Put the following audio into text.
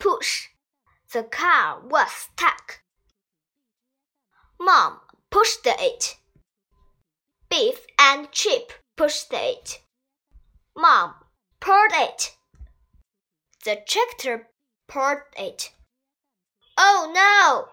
push. The car was stuck. Mom pushed it. Biff and Chip pushed it. Mom pulled it. The tractor pulled it. Oh no!